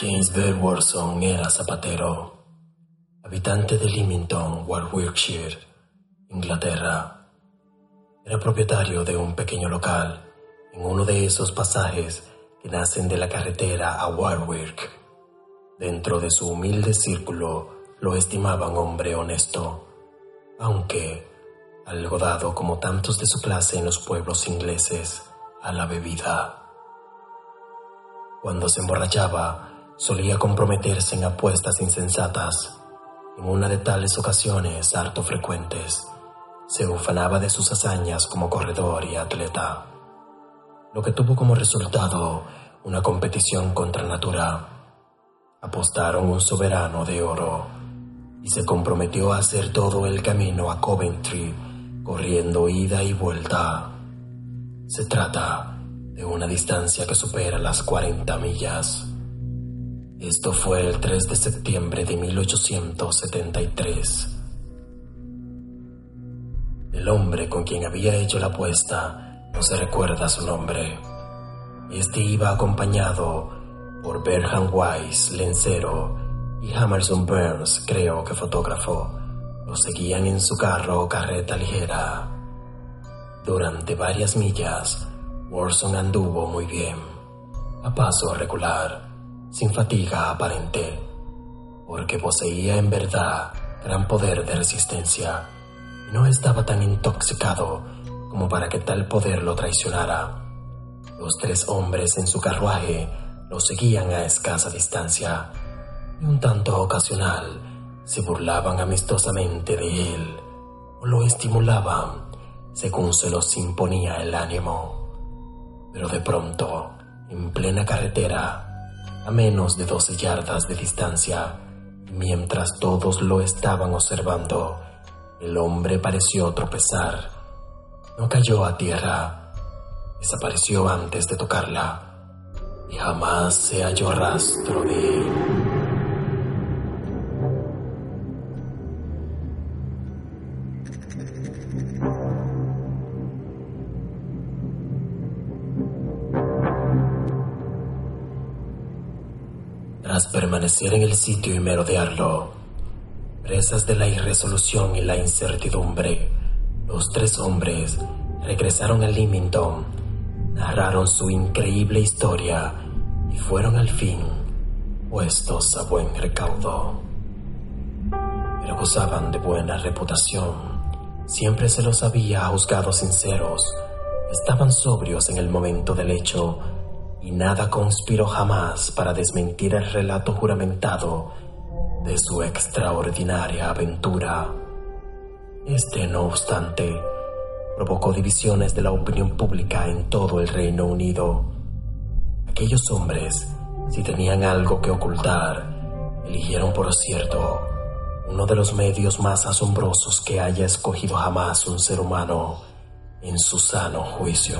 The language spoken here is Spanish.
James Bell Warson era zapatero, habitante de Leamington, Warwickshire, Inglaterra. Era propietario de un pequeño local en uno de esos pasajes que nacen de la carretera a Warwick. Dentro de su humilde círculo lo estimaban hombre honesto, aunque algo dado como tantos de su clase en los pueblos ingleses a la bebida. Cuando se emborrachaba, solía comprometerse en apuestas insensatas. En una de tales ocasiones harto frecuentes, se ufanaba de sus hazañas como corredor y atleta, lo que tuvo como resultado una competición contra natura. Apostaron un soberano de oro y se comprometió a hacer todo el camino a Coventry, corriendo ida y vuelta. Se trata de una distancia que supera las 40 millas. Esto fue el 3 de septiembre de 1873. El hombre con quien había hecho la apuesta no se recuerda su nombre. Este iba acompañado por Berham Weiss, lencero, y Hammerson Burns, creo que fotógrafo. Lo seguían en su carro o carreta ligera. Durante varias millas, Warson anduvo muy bien, a paso regular, sin fatiga aparente, porque poseía en verdad gran poder de resistencia y no estaba tan intoxicado como para que tal poder lo traicionara. Los tres hombres en su carruaje lo seguían a escasa distancia y un tanto ocasional se burlaban amistosamente de él o lo estimulaban según se los imponía el ánimo. Pero de pronto, en plena carretera, a menos de 12 yardas de distancia, mientras todos lo estaban observando, el hombre pareció tropezar. No cayó a tierra, desapareció antes de tocarla y jamás se halló rastro de él. Permanecer en el sitio y merodearlo. Presas de la irresolución y la incertidumbre, los tres hombres regresaron a Leamington, narraron su increíble historia y fueron al fin puestos a buen recaudo. Pero gozaban de buena reputación, siempre se los había juzgado sinceros, estaban sobrios en el momento del hecho y nada conspiró jamás para desmentir el relato juramentado de su extraordinaria aventura. Este, no obstante, provocó divisiones de la opinión pública en todo el Reino Unido. Aquellos hombres, si tenían algo que ocultar, eligieron por cierto uno de los medios más asombrosos que haya escogido jamás un ser humano en su sano juicio.